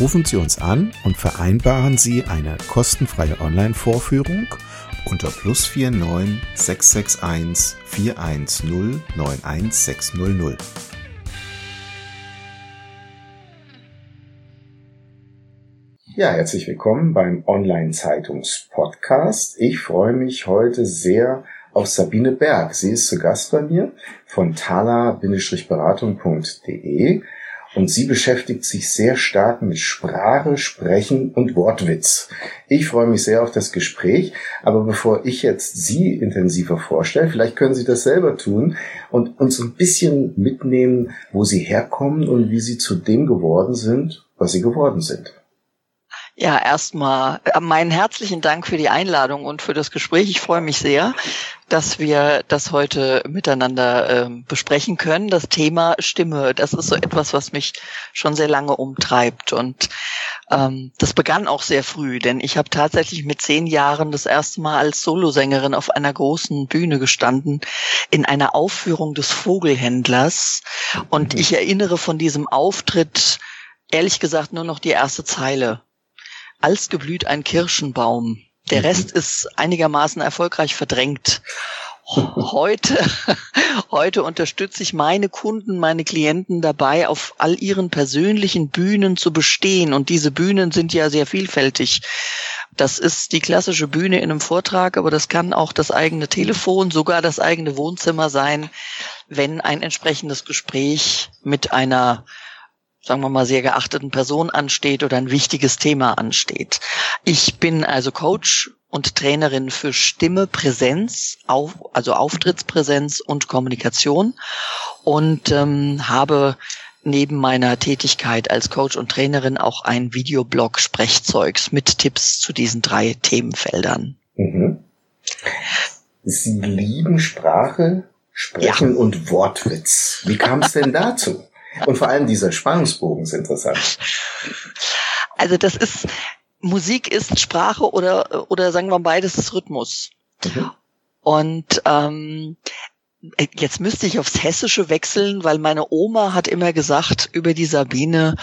Rufen Sie uns an und vereinbaren Sie eine kostenfreie Online-Vorführung unter plus 49 661 410 91600. Ja, herzlich willkommen beim Online-Zeitungs-Podcast. Ich freue mich heute sehr auf Sabine Berg. Sie ist zu Gast bei mir von tala-beratung.de und sie beschäftigt sich sehr stark mit Sprache, Sprechen und Wortwitz. Ich freue mich sehr auf das Gespräch, aber bevor ich jetzt Sie intensiver vorstelle, vielleicht können Sie das selber tun und uns ein bisschen mitnehmen, wo Sie herkommen und wie Sie zu dem geworden sind, was Sie geworden sind. Ja, erstmal äh, meinen herzlichen Dank für die Einladung und für das Gespräch. Ich freue mich sehr, dass wir das heute miteinander äh, besprechen können. Das Thema Stimme, das ist so etwas, was mich schon sehr lange umtreibt. Und ähm, das begann auch sehr früh, denn ich habe tatsächlich mit zehn Jahren das erste Mal als Solosängerin auf einer großen Bühne gestanden, in einer Aufführung des Vogelhändlers. Und mhm. ich erinnere von diesem Auftritt ehrlich gesagt nur noch die erste Zeile als geblüht ein Kirschenbaum. Der mhm. Rest ist einigermaßen erfolgreich verdrängt. Heute, heute unterstütze ich meine Kunden, meine Klienten dabei, auf all ihren persönlichen Bühnen zu bestehen. Und diese Bühnen sind ja sehr vielfältig. Das ist die klassische Bühne in einem Vortrag, aber das kann auch das eigene Telefon, sogar das eigene Wohnzimmer sein, wenn ein entsprechendes Gespräch mit einer sagen wir mal, sehr geachteten Person ansteht oder ein wichtiges Thema ansteht. Ich bin also Coach und Trainerin für Stimme, Präsenz, auf, also Auftrittspräsenz und Kommunikation und ähm, habe neben meiner Tätigkeit als Coach und Trainerin auch ein Videoblog Sprechzeugs mit Tipps zu diesen drei Themenfeldern. Mhm. Sie lieben Sprache, Sprechen ja. und Wortwitz. Wie kam es denn dazu? Und vor allem dieser Spannungsbogen ist interessant. Also das ist, Musik ist Sprache oder, oder sagen wir beides ist Rhythmus. Mhm. Und ähm, jetzt müsste ich aufs Hessische wechseln, weil meine Oma hat immer gesagt über die Sabine,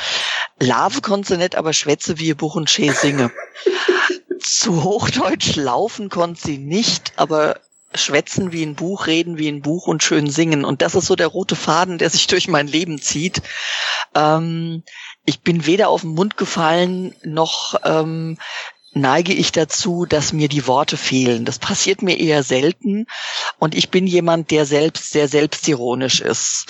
Lave konnte nicht, aber schwätze wie Buch und Schee singe. Zu Hochdeutsch laufen konnte sie nicht, aber schwätzen wie ein Buch, reden wie ein Buch und schön singen. Und das ist so der rote Faden, der sich durch mein Leben zieht. Ähm, ich bin weder auf den Mund gefallen, noch ähm, neige ich dazu, dass mir die Worte fehlen. Das passiert mir eher selten. Und ich bin jemand, der selbst sehr selbstironisch ist.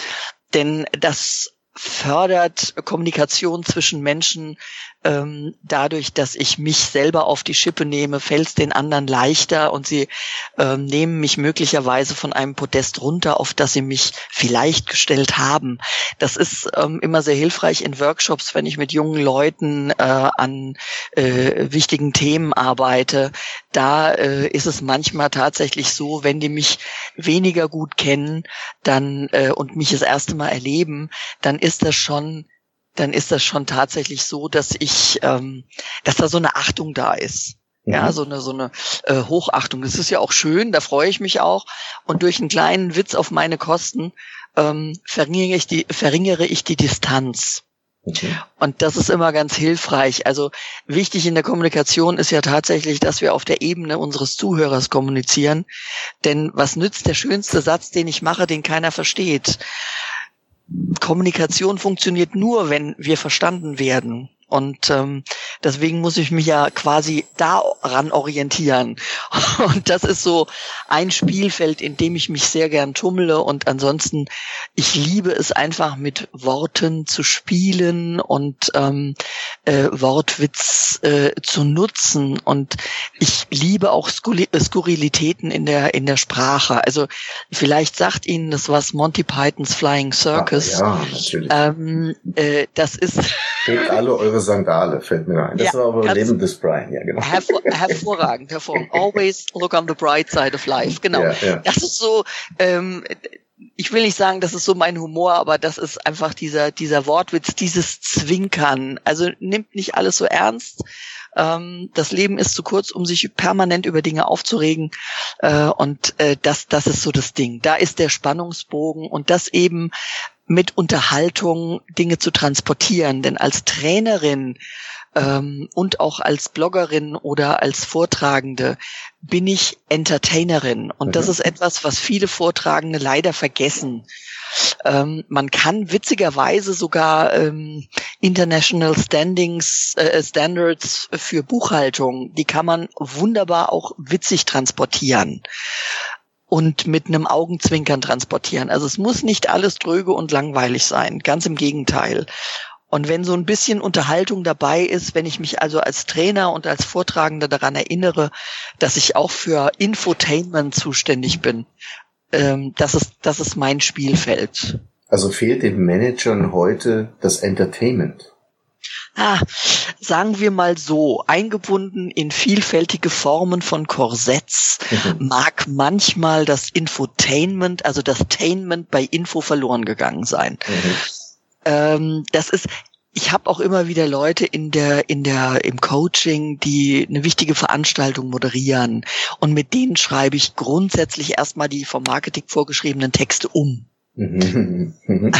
Denn das fördert Kommunikation zwischen Menschen ähm, dadurch, dass ich mich selber auf die Schippe nehme, fällt es den anderen leichter und sie ähm, nehmen mich möglicherweise von einem Podest runter, auf das sie mich vielleicht gestellt haben. Das ist ähm, immer sehr hilfreich in Workshops, wenn ich mit jungen Leuten äh, an äh, wichtigen Themen arbeite. Da äh, ist es manchmal tatsächlich so, wenn die mich weniger gut kennen, dann äh, und mich das erste Mal erleben, dann ist das schon dann ist das schon tatsächlich so, dass ich, ähm, dass da so eine Achtung da ist. Ja, mhm. so eine so eine äh, Hochachtung. Das ist ja auch schön, da freue ich mich auch. Und durch einen kleinen Witz auf meine Kosten ähm, verringere ich die verringere ich die Distanz. Okay. Und das ist immer ganz hilfreich. Also wichtig in der Kommunikation ist ja tatsächlich, dass wir auf der Ebene unseres Zuhörers kommunizieren. Denn was nützt der schönste Satz, den ich mache, den keiner versteht? Kommunikation funktioniert nur, wenn wir verstanden werden. Und ähm, Deswegen muss ich mich ja quasi daran orientieren. Und das ist so ein Spielfeld, in dem ich mich sehr gern tummle. Und ansonsten, ich liebe es einfach mit Worten zu spielen und ähm, äh, Wortwitz äh, zu nutzen. Und ich liebe auch Skurrilitäten in der in der Sprache. Also vielleicht sagt Ihnen das was Monty Pythons Flying Circus. Ja, ja natürlich. Ähm, äh, das ist. Hebt alle eure Sandale, fällt mir ein. Das ja, war aber Leben des Brian, ja genau. Hervor, hervorragend, hervorragend. Always look on the bright side of life, genau. Ja, ja. Das ist so. Ähm, ich will nicht sagen, das ist so mein Humor, aber das ist einfach dieser, dieser Wortwitz, dieses Zwinkern. Also nimmt nicht alles so ernst. Ähm, das Leben ist zu kurz, um sich permanent über Dinge aufzuregen. Äh, und äh, das, das ist so das Ding. Da ist der Spannungsbogen und das eben mit Unterhaltung Dinge zu transportieren. Denn als Trainerin ähm, und auch als Bloggerin oder als Vortragende bin ich Entertainerin. Und das ist etwas, was viele Vortragende leider vergessen. Ähm, man kann witzigerweise sogar ähm, International Standings, äh, Standards für Buchhaltung, die kann man wunderbar auch witzig transportieren und mit einem Augenzwinkern transportieren. Also es muss nicht alles dröge und langweilig sein. Ganz im Gegenteil. Und wenn so ein bisschen Unterhaltung dabei ist, wenn ich mich also als Trainer und als Vortragender daran erinnere, dass ich auch für Infotainment zuständig bin, ähm, das ist, das ist mein Spielfeld. Also fehlt den Managern heute das Entertainment? Ah, sagen wir mal so, eingebunden in vielfältige Formen von Korsetts mhm. mag manchmal das Infotainment, also das Tainment bei Info verloren gegangen sein. Mhm. Ähm, das ist, ich habe auch immer wieder Leute in der in der im Coaching, die eine wichtige Veranstaltung moderieren und mit denen schreibe ich grundsätzlich erstmal die vom Marketing vorgeschriebenen Texte um. Mhm.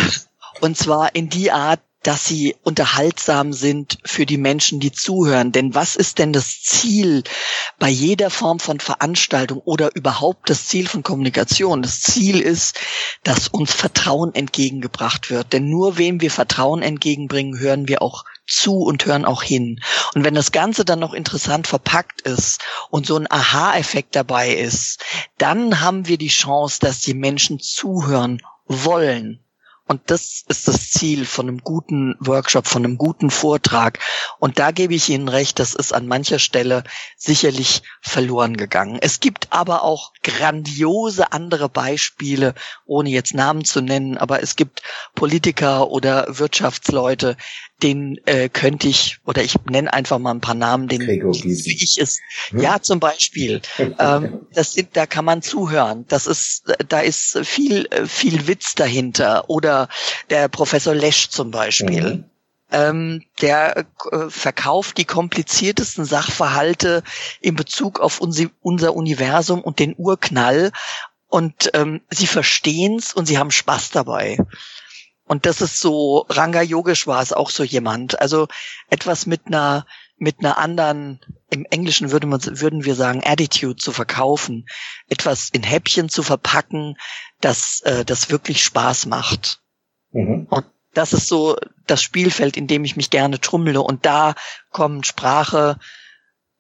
Und zwar in die Art, dass sie unterhaltsam sind für die Menschen, die zuhören. Denn was ist denn das Ziel bei jeder Form von Veranstaltung oder überhaupt das Ziel von Kommunikation? Das Ziel ist, dass uns Vertrauen entgegengebracht wird. Denn nur wem wir Vertrauen entgegenbringen, hören wir auch zu und hören auch hin. Und wenn das Ganze dann noch interessant verpackt ist und so ein Aha-Effekt dabei ist, dann haben wir die Chance, dass die Menschen zuhören wollen und das ist das Ziel von einem guten Workshop, von einem guten Vortrag. Und da gebe ich Ihnen recht, das ist an mancher Stelle sicherlich verloren gegangen. Es gibt aber auch grandiose andere Beispiele, ohne jetzt Namen zu nennen, aber es gibt Politiker oder Wirtschaftsleute, den äh, könnte ich, oder ich nenne einfach mal ein paar Namen, den wie ich es, hm? ja zum Beispiel, ähm, das sind, da kann man zuhören. Das ist, da ist viel, viel Witz dahinter. Oder der Professor Lesch zum Beispiel. Mhm. Ähm, der äh, verkauft die kompliziertesten Sachverhalte in Bezug auf unser, unser Universum und den Urknall. Und ähm, sie verstehen's und sie haben Spaß dabei. Und das ist so, Ranga Yogesh war es auch so jemand. Also etwas mit einer, mit einer anderen, im Englischen würde man, würden wir sagen, Attitude zu verkaufen. Etwas in Häppchen zu verpacken, das, äh, das wirklich Spaß macht. Mhm. Und das ist so das Spielfeld, in dem ich mich gerne trummle. Und da kommen Sprache,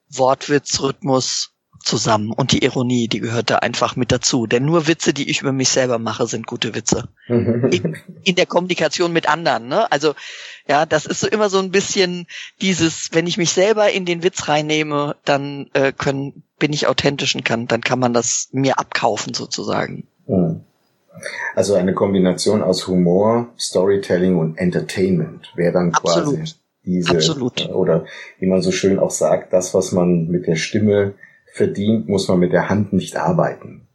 Wortwitz, Rhythmus, zusammen. Und die Ironie, die gehört da einfach mit dazu. Denn nur Witze, die ich über mich selber mache, sind gute Witze. in, in, der Kommunikation mit anderen. Ne? Also ja, das ist so immer so ein bisschen dieses, wenn ich mich selber in den Witz reinnehme, dann äh, können, bin ich authentisch und kann, dann kann man das mir abkaufen sozusagen. Mhm. Also eine Kombination aus Humor, Storytelling und Entertainment wäre dann Absolut. quasi diese Absolut. oder wie man so schön auch sagt, das, was man mit der Stimme verdient, muss man mit der Hand nicht arbeiten.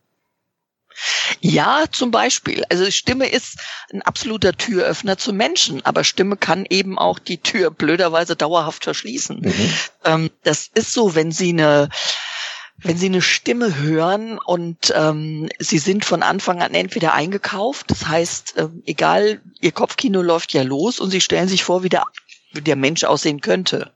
Ja, zum Beispiel. Also Stimme ist ein absoluter Türöffner zu Menschen, aber Stimme kann eben auch die Tür blöderweise dauerhaft verschließen. Mhm. Ähm, das ist so, wenn Sie eine wenn Sie eine Stimme hören und ähm, Sie sind von Anfang an entweder eingekauft, das heißt, äh, egal, Ihr Kopfkino läuft ja los und Sie stellen sich vor, wie der, wie der Mensch aussehen könnte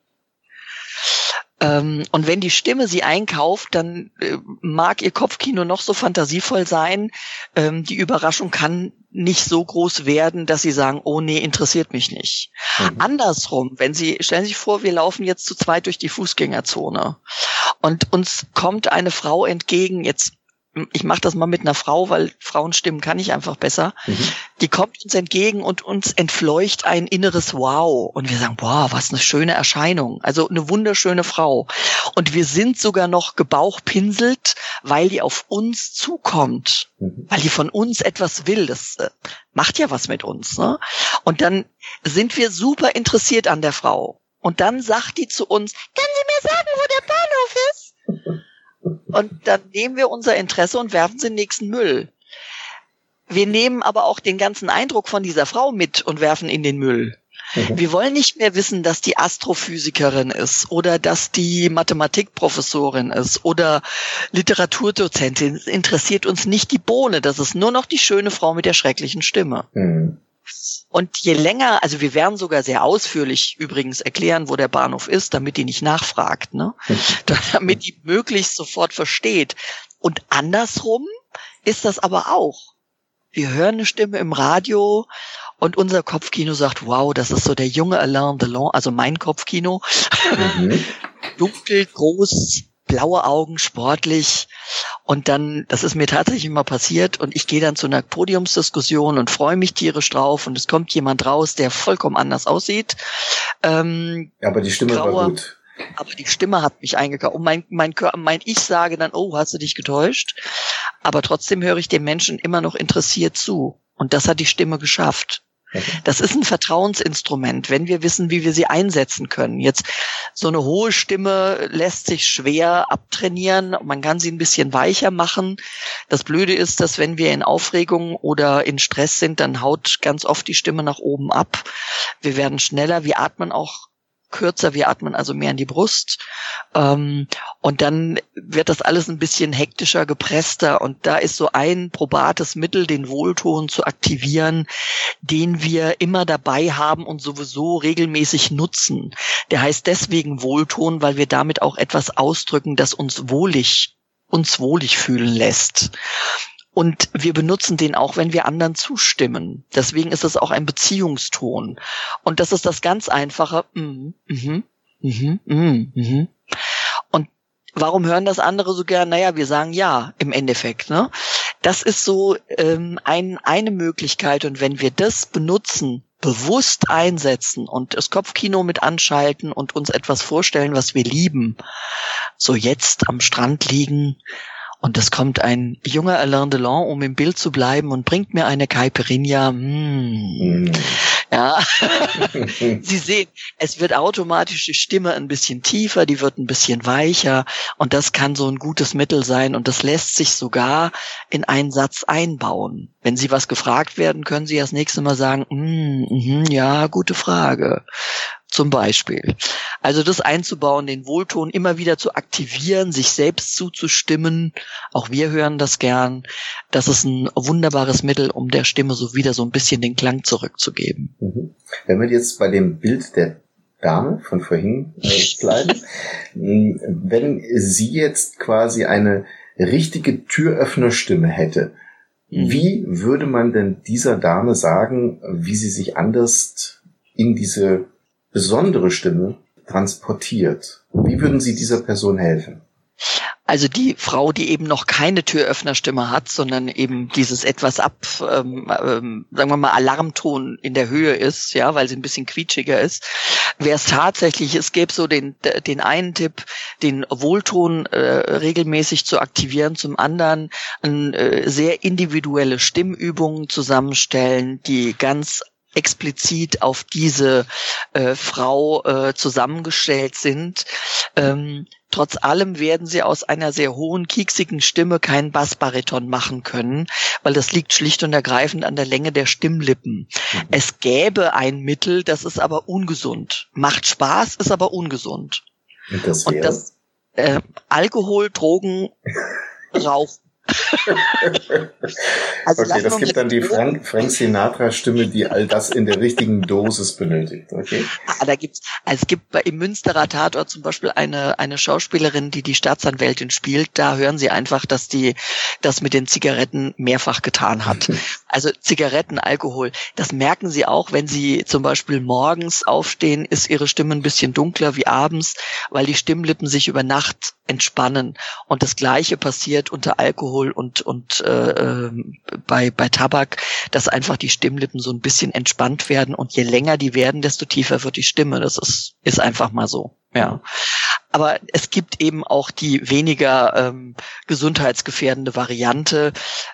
Ähm, und wenn die Stimme sie einkauft, dann äh, mag ihr Kopfkino noch so fantasievoll sein. Ähm, die Überraschung kann nicht so groß werden, dass sie sagen, oh nee, interessiert mich nicht. Mhm. Andersrum, wenn sie, stellen Sie sich vor, wir laufen jetzt zu zweit durch die Fußgängerzone und uns kommt eine Frau entgegen, jetzt ich mache das mal mit einer Frau, weil Frauenstimmen kann ich einfach besser. Mhm. Die kommt uns entgegen und uns entfleucht ein inneres Wow. Und wir sagen, wow, was eine schöne Erscheinung. Also eine wunderschöne Frau. Und wir sind sogar noch gebauchpinselt, weil die auf uns zukommt. Mhm. Weil die von uns etwas will. Das äh, macht ja was mit uns. Ne? Und dann sind wir super interessiert an der Frau. Und dann sagt die zu uns, können Sie mir sagen, wo der Bahnhof ist? Und dann nehmen wir unser Interesse und werfen es in den nächsten Müll. Wir nehmen aber auch den ganzen Eindruck von dieser Frau mit und werfen in den Müll. Mhm. Wir wollen nicht mehr wissen, dass die Astrophysikerin ist oder dass die Mathematikprofessorin ist oder Literaturdozentin. Es interessiert uns nicht die Bohne. Das ist nur noch die schöne Frau mit der schrecklichen Stimme. Mhm. Und je länger, also wir werden sogar sehr ausführlich übrigens erklären, wo der Bahnhof ist, damit die nicht nachfragt, ne? damit die möglichst sofort versteht. Und andersrum ist das aber auch. Wir hören eine Stimme im Radio und unser Kopfkino sagt, wow, das ist so der junge Alain Delon, also mein Kopfkino. Mhm. Dunkel, groß, blaue Augen, sportlich. Und dann, das ist mir tatsächlich immer passiert und ich gehe dann zu einer Podiumsdiskussion und freue mich tierisch drauf und es kommt jemand raus, der vollkommen anders aussieht. Ähm, aber die Stimme grauer, war gut. Aber die Stimme hat mich eingekauft. Und mein, mein, mein Ich sage dann, oh, hast du dich getäuscht? Aber trotzdem höre ich dem Menschen immer noch interessiert zu. Und das hat die Stimme geschafft. Das ist ein Vertrauensinstrument, wenn wir wissen, wie wir sie einsetzen können. Jetzt so eine hohe Stimme lässt sich schwer abtrainieren. Man kann sie ein bisschen weicher machen. Das Blöde ist, dass wenn wir in Aufregung oder in Stress sind, dann haut ganz oft die Stimme nach oben ab. Wir werden schneller. Wir atmen auch kürzer, wir atmen also mehr in die Brust. Ähm, und dann wird das alles ein bisschen hektischer, gepresster. Und da ist so ein probates Mittel, den Wohlton zu aktivieren, den wir immer dabei haben und sowieso regelmäßig nutzen. Der heißt deswegen Wohlton, weil wir damit auch etwas ausdrücken, das uns wohlig uns wohlig fühlen lässt. Und wir benutzen den auch, wenn wir anderen zustimmen. Deswegen ist es auch ein Beziehungston. Und das ist das ganz einfache. Mm, mm, mm, mm, mm. Und warum hören das andere so gern? Naja, wir sagen ja im Endeffekt. Ne? Das ist so ähm, ein, eine Möglichkeit. Und wenn wir das benutzen, bewusst einsetzen und das Kopfkino mit anschalten und uns etwas vorstellen, was wir lieben, so jetzt am Strand liegen, und es kommt ein junger Alain Delon, um im Bild zu bleiben, und bringt mir eine Caipirinha. Mm. Mm. Ja, Sie sehen, es wird automatisch die Stimme ein bisschen tiefer, die wird ein bisschen weicher und das kann so ein gutes Mittel sein und das lässt sich sogar in einen Satz einbauen. Wenn Sie was gefragt werden, können Sie das nächste Mal sagen, mm, mm, ja, gute Frage zum Beispiel. Also das einzubauen, den Wohlton immer wieder zu aktivieren, sich selbst zuzustimmen. Auch wir hören das gern. Das ist ein wunderbares Mittel, um der Stimme so wieder so ein bisschen den Klang zurückzugeben. Mhm. Wenn wir jetzt bei dem Bild der Dame von vorhin äh, bleiben, wenn sie jetzt quasi eine richtige Türöffnerstimme hätte, mhm. wie würde man denn dieser Dame sagen, wie sie sich anders in diese besondere Stimme transportiert. Wie würden Sie dieser Person helfen? Also die Frau, die eben noch keine Türöffnerstimme hat, sondern eben dieses etwas ab, ähm, ähm, sagen wir mal, Alarmton in der Höhe ist, ja, weil sie ein bisschen quietschiger ist, wäre es tatsächlich, es gäbe so den, den einen Tipp, den Wohlton äh, regelmäßig zu aktivieren, zum anderen äh, sehr individuelle Stimmübungen zusammenstellen, die ganz explizit auf diese äh, Frau äh, zusammengestellt sind. Ähm, trotz allem werden sie aus einer sehr hohen, kieksigen Stimme keinen Bassbariton machen können, weil das liegt schlicht und ergreifend an der Länge der Stimmlippen. Mhm. Es gäbe ein Mittel, das ist aber ungesund. Macht Spaß, ist aber ungesund. Und das, und das äh, Alkohol, Drogen, Rauchen. also okay, das gibt dann die Frank, Frank Sinatra-Stimme, die all das in der richtigen Dosis benötigt. Okay. Ah, da gibt's, also es gibt bei, im Münsterer Tatort zum Beispiel eine, eine Schauspielerin, die die Staatsanwältin spielt. Da hören Sie einfach, dass die das mit den Zigaretten mehrfach getan hat. Also Zigaretten, Alkohol, das merken Sie auch, wenn Sie zum Beispiel morgens aufstehen, ist Ihre Stimme ein bisschen dunkler wie abends, weil die Stimmlippen sich über Nacht entspannen. Und das Gleiche passiert unter Alkohol und, und äh, ähm, bei, bei Tabak, dass einfach die Stimmlippen so ein bisschen entspannt werden. Und je länger die werden, desto tiefer wird die Stimme. Das ist, ist einfach mal so. Ja. Aber es gibt eben auch die weniger ähm, gesundheitsgefährdende Variante,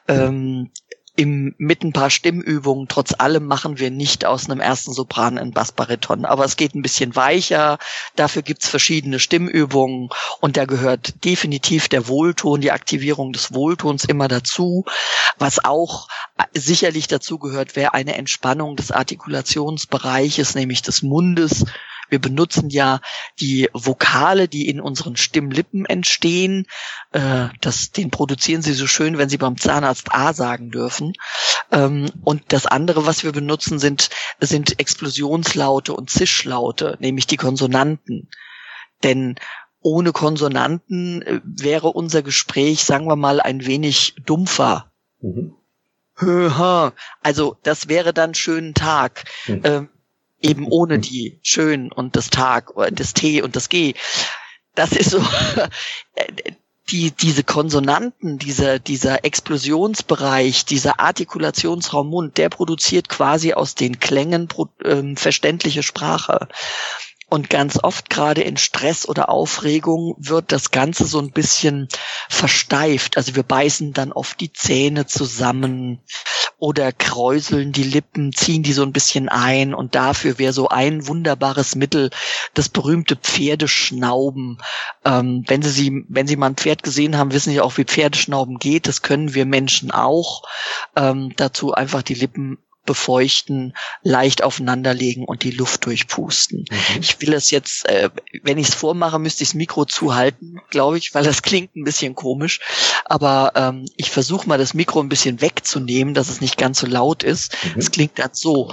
ähm, im, mit ein paar Stimmübungen, trotz allem machen wir nicht aus einem ersten Sopran einen Bassbariton. Aber es geht ein bisschen weicher. Dafür gibt's verschiedene Stimmübungen und da gehört definitiv der Wohlton, die Aktivierung des Wohltons immer dazu. Was auch sicherlich dazu gehört, wäre eine Entspannung des Artikulationsbereiches, nämlich des Mundes wir benutzen ja die Vokale, die in unseren Stimmlippen entstehen. Äh, das, den produzieren sie so schön, wenn sie beim Zahnarzt A sagen dürfen. Ähm, und das andere, was wir benutzen, sind, sind Explosionslaute und Zischlaute, nämlich die Konsonanten. Denn ohne Konsonanten äh, wäre unser Gespräch, sagen wir mal, ein wenig dumpfer. Mhm. Also das wäre dann schönen Tag. Mhm. Ähm, eben ohne die schön und das Tag oder das T und das G. Das ist so, die, diese Konsonanten, dieser, dieser Explosionsbereich, dieser Artikulationsraum Mund, der produziert quasi aus den Klängen äh, verständliche Sprache. Und ganz oft gerade in Stress oder Aufregung wird das Ganze so ein bisschen versteift. Also wir beißen dann oft die Zähne zusammen oder kräuseln die Lippen, ziehen die so ein bisschen ein und dafür wäre so ein wunderbares Mittel das berühmte Pferdeschnauben. Ähm, wenn Sie sie, wenn Sie mal ein Pferd gesehen haben, wissen Sie auch, wie Pferdeschnauben geht. Das können wir Menschen auch. Ähm, dazu einfach die Lippen befeuchten, leicht aufeinanderlegen und die Luft durchpusten. Mhm. Ich will es jetzt, äh, wenn ich es vormache, müsste ich das Mikro zuhalten, glaube ich, weil das klingt ein bisschen komisch. Aber ähm, ich versuche mal das Mikro ein bisschen wegzunehmen, dass es nicht ganz so laut ist. Mhm. Es klingt dann so.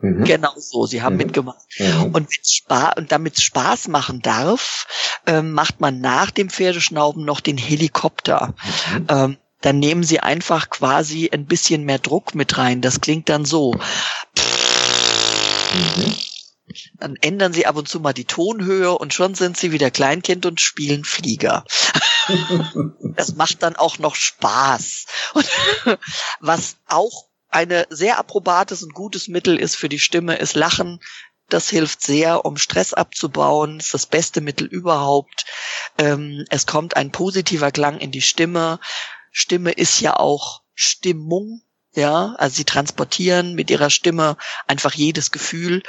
Mhm. Genau so, sie haben mhm. mitgemacht. Mhm. Und, Spaß, und damit Spaß machen darf, ähm, macht man nach dem Pferdeschnauben noch den Helikopter. Mhm. Ähm, dann nehmen Sie einfach quasi ein bisschen mehr Druck mit rein. Das klingt dann so. Mhm. Dann ändern Sie ab und zu mal die Tonhöhe und schon sind Sie wieder Kleinkind und spielen Flieger. das macht dann auch noch Spaß. Und was auch eine sehr approbates und gutes Mittel ist für die Stimme, ist Lachen. Das hilft sehr, um Stress abzubauen. Das ist das beste Mittel überhaupt. Ähm, es kommt ein positiver Klang in die Stimme. Stimme ist ja auch Stimmung. Ja, also sie transportieren mit ihrer Stimme einfach jedes Gefühl.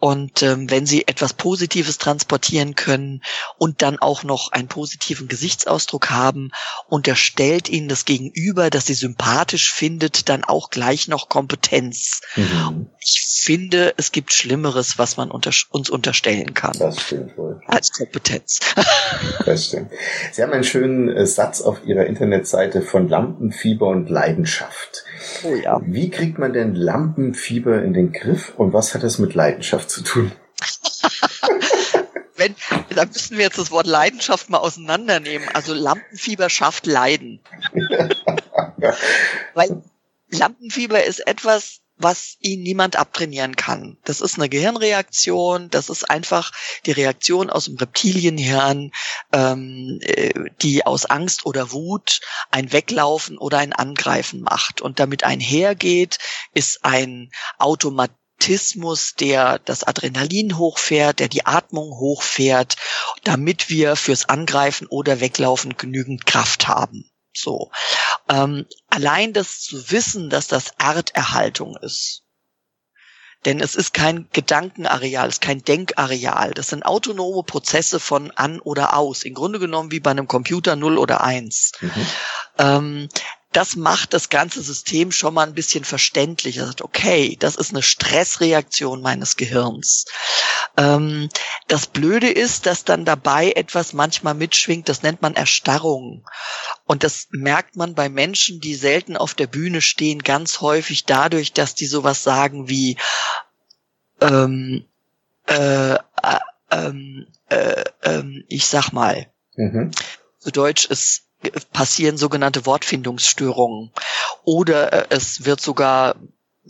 Und ähm, wenn sie etwas Positives transportieren können und dann auch noch einen positiven Gesichtsausdruck haben, unterstellt ihnen das Gegenüber, dass sie sympathisch findet, dann auch gleich noch Kompetenz. Mhm. Ich finde, es gibt Schlimmeres, was man unter, uns unterstellen kann. Das stimmt wohl. Als Kompetenz. das stimmt. Sie haben einen schönen äh, Satz auf Ihrer Internetseite von Lampenfieber und Leidenschaft. Oh ja. Wie kriegt man denn Lampenfieber in den Griff und was hat das mit Leidenschaft zu tun? Wenn, da müssen wir jetzt das Wort Leidenschaft mal auseinandernehmen. Also Lampenfieber schafft Leiden. Weil Lampenfieber ist etwas, was ihn niemand abtrainieren kann. Das ist eine Gehirnreaktion, das ist einfach die Reaktion aus dem Reptilienhirn, ähm, äh, die aus Angst oder Wut ein Weglaufen oder ein Angreifen macht. Und damit einhergeht, ist ein Automatismus, der das Adrenalin hochfährt, der die Atmung hochfährt, damit wir fürs Angreifen oder Weglaufen genügend Kraft haben. So. Ähm, allein das zu wissen, dass das Arterhaltung ist. Denn es ist kein Gedankenareal, es ist kein Denkareal. Das sind autonome Prozesse von an oder aus. Im Grunde genommen wie bei einem Computer 0 oder 1. Mhm. Ähm, das macht das ganze System schon mal ein bisschen verständlicher. Er sagt, okay, das ist eine Stressreaktion meines Gehirns. Ähm, das Blöde ist, dass dann dabei etwas manchmal mitschwingt, das nennt man Erstarrung. Und das merkt man bei Menschen, die selten auf der Bühne stehen, ganz häufig dadurch, dass die sowas sagen wie, ähm, äh, äh, ähm, äh, äh, ich sag mal, mhm. zu Deutsch ist passieren sogenannte Wortfindungsstörungen oder äh, es wird sogar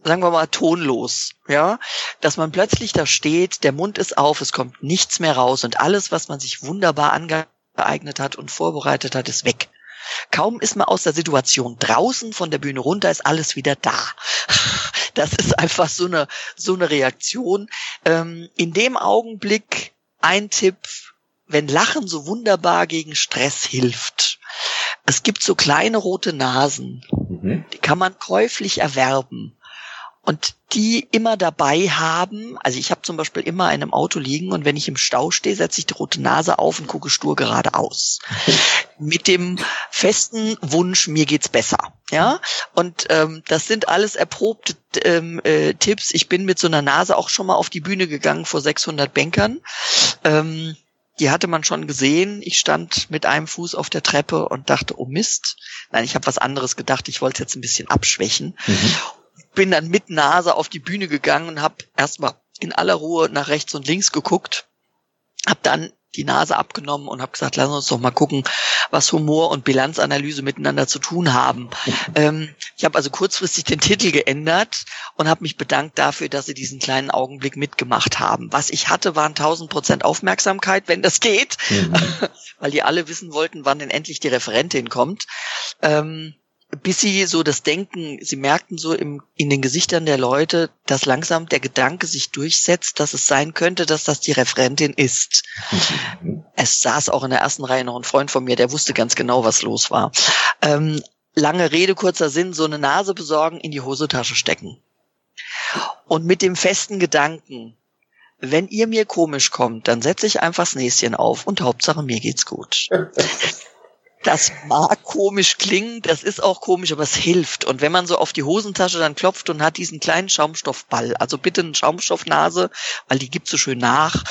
sagen wir mal tonlos, ja, dass man plötzlich da steht, der Mund ist auf, es kommt nichts mehr raus und alles, was man sich wunderbar angeeignet hat und vorbereitet hat, ist weg. Kaum ist man aus der Situation draußen von der Bühne runter, ist alles wieder da. Das ist einfach so eine so eine Reaktion. Ähm, in dem Augenblick ein Tipp, wenn Lachen so wunderbar gegen Stress hilft. Es gibt so kleine rote Nasen, mhm. die kann man käuflich erwerben und die immer dabei haben, also ich habe zum Beispiel immer einen im Auto liegen und wenn ich im Stau stehe, setze ich die rote Nase auf und gucke stur geradeaus. Mit dem festen Wunsch, mir geht's besser. Ja, und ähm, das sind alles erprobte ähm, äh, Tipps. Ich bin mit so einer Nase auch schon mal auf die Bühne gegangen vor 600 Bänkern. Ähm, die hatte man schon gesehen. Ich stand mit einem Fuß auf der Treppe und dachte, oh Mist. Nein, ich habe was anderes gedacht. Ich wollte jetzt ein bisschen abschwächen. Mhm. Bin dann mit Nase auf die Bühne gegangen und habe erstmal in aller Ruhe nach rechts und links geguckt. Hab dann die Nase abgenommen und habe gesagt, lass uns doch mal gucken, was Humor und Bilanzanalyse miteinander zu tun haben. ähm, ich habe also kurzfristig den Titel geändert und habe mich bedankt dafür, dass sie diesen kleinen Augenblick mitgemacht haben. Was ich hatte, waren 1000 Prozent Aufmerksamkeit, wenn das geht, mhm. weil die alle wissen wollten, wann denn endlich die Referentin kommt. Ähm, bis sie so das Denken, sie merkten so im, in den Gesichtern der Leute, dass langsam der Gedanke sich durchsetzt, dass es sein könnte, dass das die Referentin ist. Es saß auch in der ersten Reihe noch ein Freund von mir, der wusste ganz genau, was los war. Ähm, lange Rede, kurzer Sinn, so eine Nase besorgen, in die Hosentasche stecken. Und mit dem festen Gedanken, wenn ihr mir komisch kommt, dann setze ich einfach das Näschen auf und Hauptsache mir geht's gut. Das mag komisch klingen, das ist auch komisch, aber es hilft. Und wenn man so auf die Hosentasche dann klopft und hat diesen kleinen Schaumstoffball, also bitte eine Schaumstoffnase, weil die gibt so schön nach,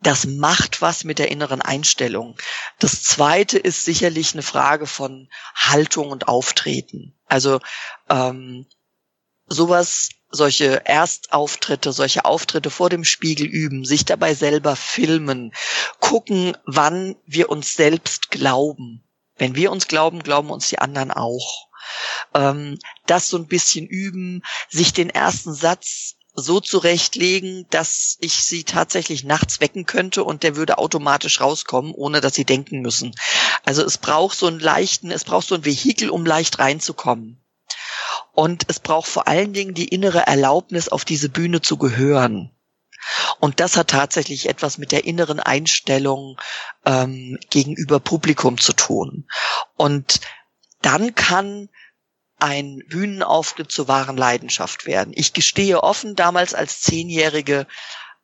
das macht was mit der inneren Einstellung. Das zweite ist sicherlich eine Frage von Haltung und Auftreten. Also ähm, sowas solche Erstauftritte, solche Auftritte vor dem Spiegel üben, sich dabei selber filmen, gucken, wann wir uns selbst glauben. Wenn wir uns glauben, glauben uns die anderen auch. Ähm, das so ein bisschen üben, sich den ersten Satz so zurechtlegen, dass ich sie tatsächlich nachts wecken könnte und der würde automatisch rauskommen, ohne dass sie denken müssen. Also es braucht so einen leichten, es braucht so ein Vehikel, um leicht reinzukommen. Und es braucht vor allen Dingen die innere Erlaubnis, auf diese Bühne zu gehören. Und das hat tatsächlich etwas mit der inneren Einstellung ähm, gegenüber Publikum zu tun. Und dann kann ein Bühnenauftritt zur wahren Leidenschaft werden. Ich gestehe offen, damals als Zehnjährige,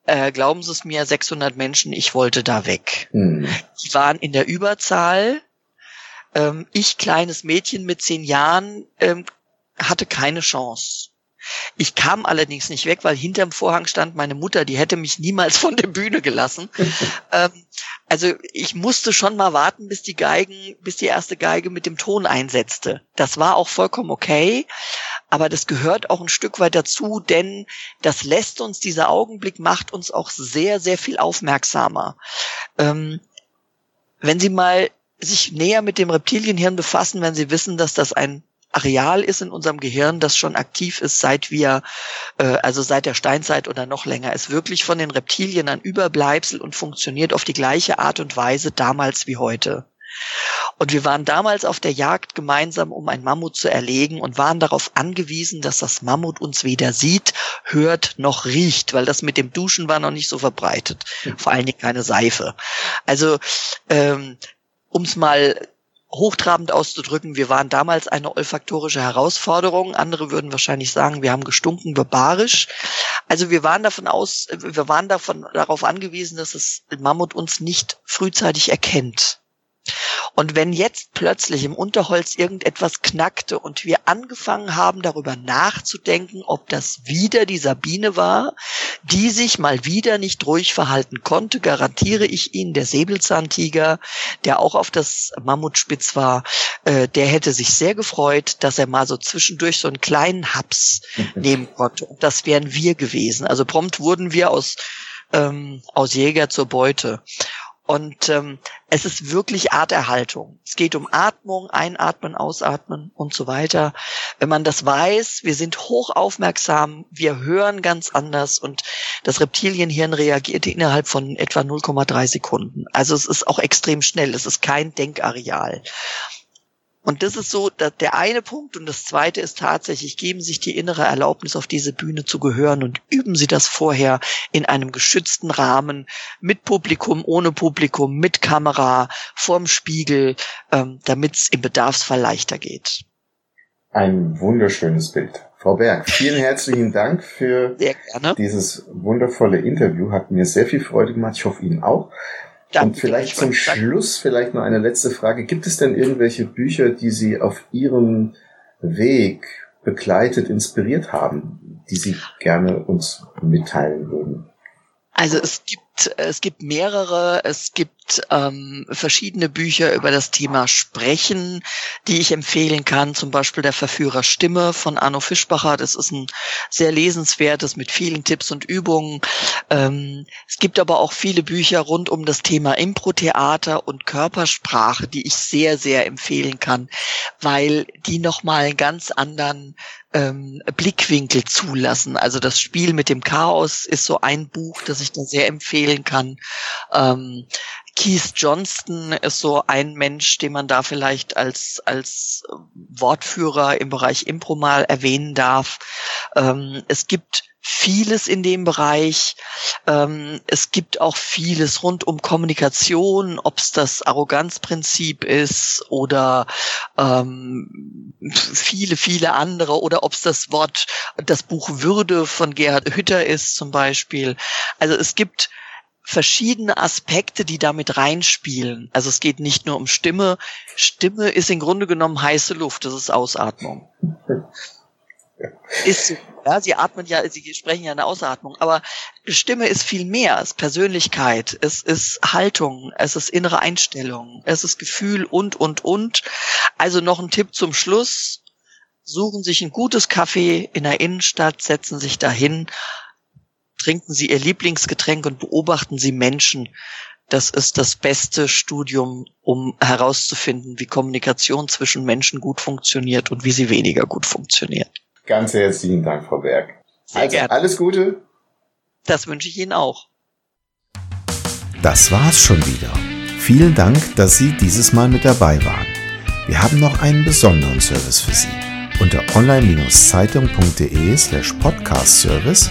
äh, glauben Sie es mir, 600 Menschen, ich wollte da weg. Mhm. Die waren in der Überzahl. Ähm, ich, kleines Mädchen mit zehn Jahren, ähm, hatte keine Chance. Ich kam allerdings nicht weg, weil hinterm Vorhang stand meine Mutter, die hätte mich niemals von der Bühne gelassen. ähm, also ich musste schon mal warten, bis die Geigen, bis die erste Geige mit dem Ton einsetzte. Das war auch vollkommen okay, aber das gehört auch ein Stück weit dazu, denn das lässt uns, dieser Augenblick macht uns auch sehr, sehr viel aufmerksamer. Ähm, wenn Sie mal sich näher mit dem Reptilienhirn befassen, wenn Sie wissen, dass das ein Areal ist in unserem Gehirn, das schon aktiv ist, seit wir, äh, also seit der Steinzeit oder noch länger, ist wirklich von den Reptilien ein Überbleibsel und funktioniert auf die gleiche Art und Weise damals wie heute. Und wir waren damals auf der Jagd gemeinsam, um ein Mammut zu erlegen und waren darauf angewiesen, dass das Mammut uns weder sieht, hört noch riecht, weil das mit dem Duschen war noch nicht so verbreitet. Vor allen Dingen keine Seife. Also ähm, um es mal hochtrabend auszudrücken, wir waren damals eine olfaktorische Herausforderung. Andere würden wahrscheinlich sagen, wir haben gestunken barbarisch. Also wir waren davon aus, wir waren davon darauf angewiesen, dass das Mammut uns nicht frühzeitig erkennt. Und wenn jetzt plötzlich im Unterholz irgendetwas knackte und wir angefangen haben, darüber nachzudenken, ob das wieder die Sabine war, die sich mal wieder nicht ruhig verhalten konnte, garantiere ich Ihnen, der Säbelzahntiger, der auch auf das Mammutspitz war, äh, der hätte sich sehr gefreut, dass er mal so zwischendurch so einen kleinen Haps nehmen konnte. Und das wären wir gewesen. Also prompt wurden wir aus ähm, aus Jäger zur Beute. Und ähm, es ist wirklich Arterhaltung. Es geht um Atmung, Einatmen, Ausatmen und so weiter. Wenn man das weiß, wir sind hoch aufmerksam, wir hören ganz anders und das Reptilienhirn reagiert innerhalb von etwa 0,3 Sekunden. Also es ist auch extrem schnell. Es ist kein Denkareal. Und das ist so der eine Punkt. Und das zweite ist tatsächlich, geben sich die innere Erlaubnis, auf diese Bühne zu gehören und üben Sie das vorher in einem geschützten Rahmen mit Publikum, ohne Publikum, mit Kamera, vorm Spiegel, ähm, damit es im Bedarfsfall leichter geht. Ein wunderschönes Bild. Frau Berg, vielen herzlichen Dank für dieses wundervolle Interview. Hat mir sehr viel Freude gemacht. Ich hoffe Ihnen auch. Danke, Und vielleicht zum Schluss vielleicht noch eine letzte Frage. Gibt es denn irgendwelche Bücher, die Sie auf Ihrem Weg begleitet, inspiriert haben, die Sie gerne uns mitteilen würden? Also es gibt es gibt mehrere, es gibt ähm, verschiedene Bücher über das Thema Sprechen, die ich empfehlen kann. Zum Beispiel der Verführer Stimme von Arno Fischbacher. Das ist ein sehr lesenswertes mit vielen Tipps und Übungen. Ähm, es gibt aber auch viele Bücher rund um das Thema Impro-Theater und Körpersprache, die ich sehr, sehr empfehlen kann, weil die nochmal einen ganz anderen ähm, Blickwinkel zulassen. Also das Spiel mit dem Chaos ist so ein Buch, das ich da sehr empfehlen kann. Ähm, Keith Johnston ist so ein Mensch, den man da vielleicht als, als Wortführer im Bereich Impro mal erwähnen darf. Ähm, es gibt vieles in dem Bereich. Ähm, es gibt auch vieles rund um Kommunikation, ob es das Arroganzprinzip ist oder ähm, viele, viele andere oder ob es das Wort, das Buch Würde von Gerhard Hütter ist zum Beispiel. Also es gibt verschiedene Aspekte, die damit reinspielen. Also es geht nicht nur um Stimme. Stimme ist im Grunde genommen heiße Luft, das ist Ausatmung. Ist ja, sie atmen ja, sie sprechen ja eine Ausatmung, aber Stimme ist viel mehr. Es ist Persönlichkeit, es ist Haltung, es ist innere Einstellung, es ist Gefühl und, und, und. Also noch ein Tipp zum Schluss. Suchen sich ein gutes Kaffee in der Innenstadt, setzen sich dahin, trinken Sie Ihr Lieblingsgetränk und beobachten Sie Menschen. Das ist das beste Studium, um herauszufinden, wie Kommunikation zwischen Menschen gut funktioniert und wie sie weniger gut funktioniert. Ganz herzlichen Dank, Frau Berg. Sehr also, gerne. alles Gute. Das wünsche ich Ihnen auch. Das war's schon wieder. Vielen Dank, dass Sie dieses Mal mit dabei waren. Wir haben noch einen besonderen Service für Sie. Unter online-zeitung.de slash podcast-service